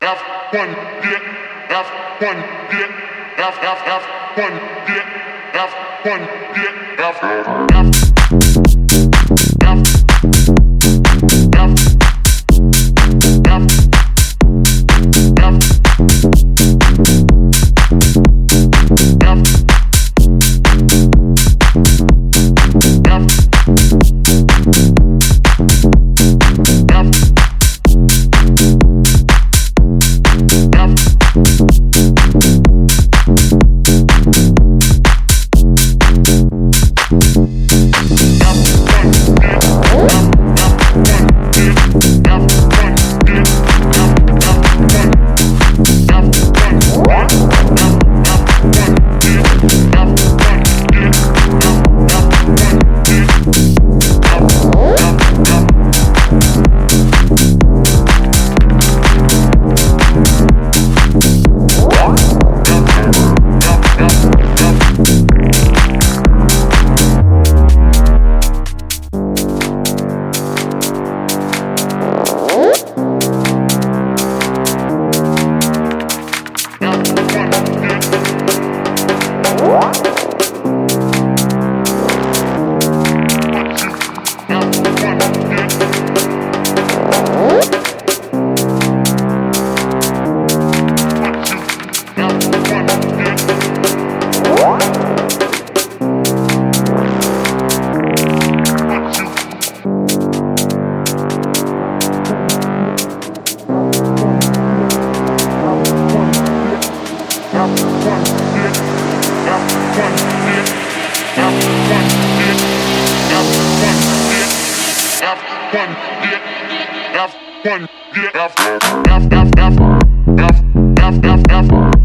F1 get F1 get F F F1 get F1 get F F F you one get F one get F F F F F F F F